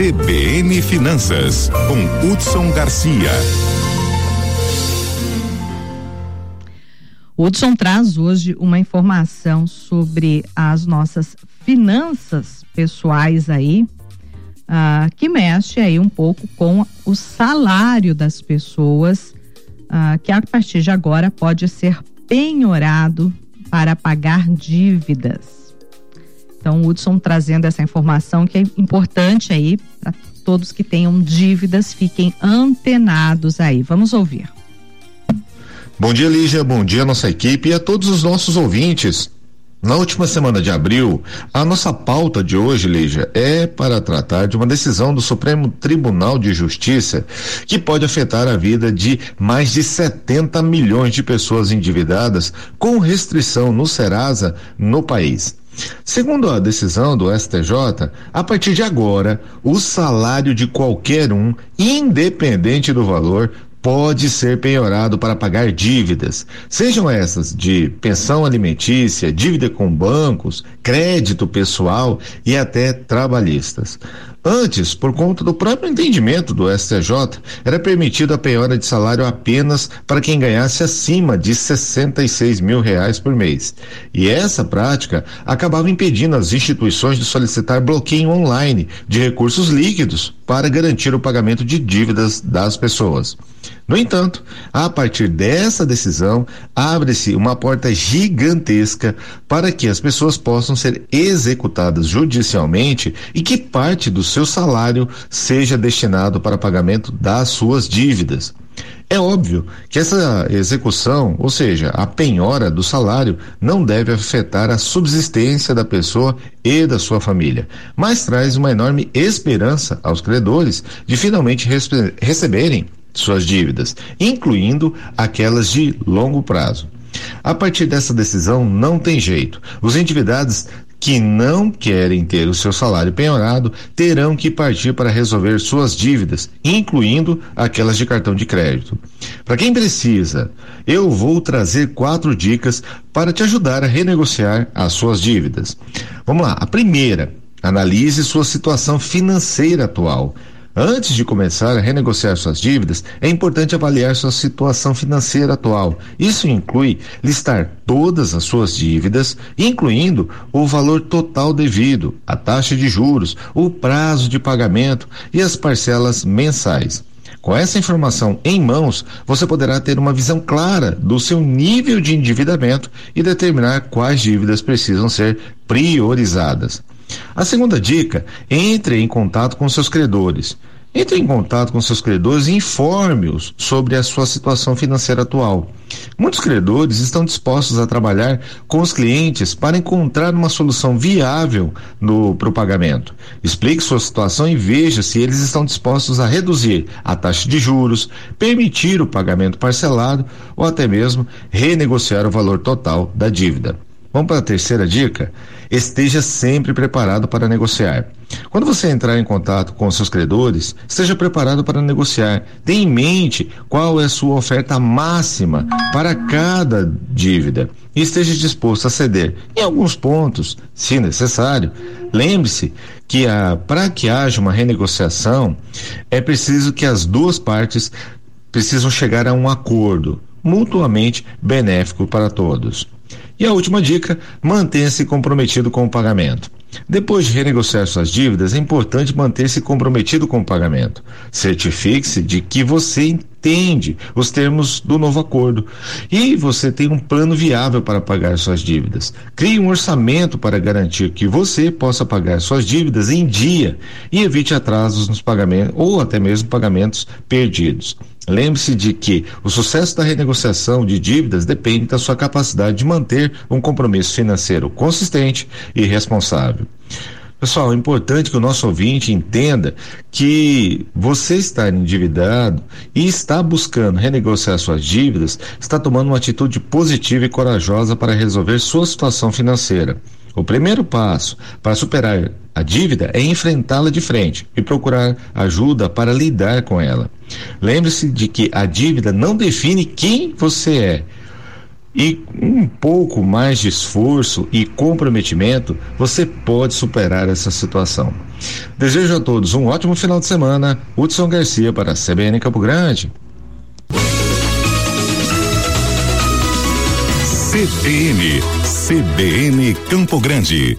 CBN Finanças, com Hudson Garcia. Hudson traz hoje uma informação sobre as nossas finanças pessoais aí, uh, que mexe aí um pouco com o salário das pessoas, uh, que a partir de agora pode ser penhorado para pagar dívidas. Então, Hudson trazendo essa informação que é importante aí para todos que tenham dívidas, fiquem antenados aí. Vamos ouvir. Bom dia, Lígia. Bom dia, nossa equipe e a todos os nossos ouvintes. Na última semana de abril, a nossa pauta de hoje, Lígia, é para tratar de uma decisão do Supremo Tribunal de Justiça que pode afetar a vida de mais de 70 milhões de pessoas endividadas com restrição no Serasa no país. Segundo a decisão do STJ, a partir de agora, o salário de qualquer um, independente do valor, pode ser penhorado para pagar dívidas, sejam essas de pensão alimentícia, dívida com bancos, crédito pessoal e até trabalhistas. Antes, por conta do próprio entendimento do STJ, era permitido a penhora de salário apenas para quem ganhasse acima de 66 mil reais por mês. E essa prática acabava impedindo as instituições de solicitar bloqueio online de recursos líquidos para garantir o pagamento de dívidas das pessoas. No entanto, a partir dessa decisão, abre-se uma porta gigantesca para que as pessoas possam ser executadas judicialmente e que parte do seu salário seja destinado para pagamento das suas dívidas. É óbvio que essa execução, ou seja, a penhora do salário, não deve afetar a subsistência da pessoa e da sua família, mas traz uma enorme esperança aos credores de finalmente receberem suas dívidas, incluindo aquelas de longo prazo. A partir dessa decisão, não tem jeito. Os endividados que não querem ter o seu salário penhorado terão que partir para resolver suas dívidas, incluindo aquelas de cartão de crédito. Para quem precisa, eu vou trazer quatro dicas para te ajudar a renegociar as suas dívidas. Vamos lá. A primeira, analise sua situação financeira atual. Antes de começar a renegociar suas dívidas, é importante avaliar sua situação financeira atual. Isso inclui listar todas as suas dívidas, incluindo o valor total devido, a taxa de juros, o prazo de pagamento e as parcelas mensais. Com essa informação em mãos, você poderá ter uma visão clara do seu nível de endividamento e determinar quais dívidas precisam ser priorizadas. A segunda dica: entre em contato com seus credores. Entre em contato com seus credores e informe-os sobre a sua situação financeira atual. Muitos credores estão dispostos a trabalhar com os clientes para encontrar uma solução viável para o pagamento. Explique sua situação e veja se eles estão dispostos a reduzir a taxa de juros, permitir o pagamento parcelado ou até mesmo renegociar o valor total da dívida. Vamos para a terceira dica? Esteja sempre preparado para negociar. Quando você entrar em contato com seus credores, esteja preparado para negociar. Tenha em mente qual é a sua oferta máxima para cada dívida e esteja disposto a ceder em alguns pontos, se necessário. Lembre-se que para que haja uma renegociação, é preciso que as duas partes precisam chegar a um acordo mutuamente benéfico para todos. E a última dica: mantenha-se comprometido com o pagamento. Depois de renegociar suas dívidas, é importante manter-se comprometido com o pagamento. Certifique-se de que você entende os termos do novo acordo e você tem um plano viável para pagar suas dívidas. Crie um orçamento para garantir que você possa pagar suas dívidas em dia e evite atrasos nos pagamentos ou até mesmo pagamentos perdidos. Lembre-se de que o sucesso da renegociação de dívidas depende da sua capacidade de manter um compromisso financeiro consistente e responsável. Pessoal, é importante que o nosso ouvinte entenda que você está endividado e está buscando renegociar suas dívidas, está tomando uma atitude positiva e corajosa para resolver sua situação financeira. O primeiro passo para superar a dívida é enfrentá-la de frente e procurar ajuda para lidar com ela. Lembre-se de que a dívida não define quem você é. e um pouco mais de esforço e comprometimento, você pode superar essa situação. Desejo a todos um ótimo final de semana. Hudson Garcia para a CBN Campo Grande. CBN, CBN Campo Grande.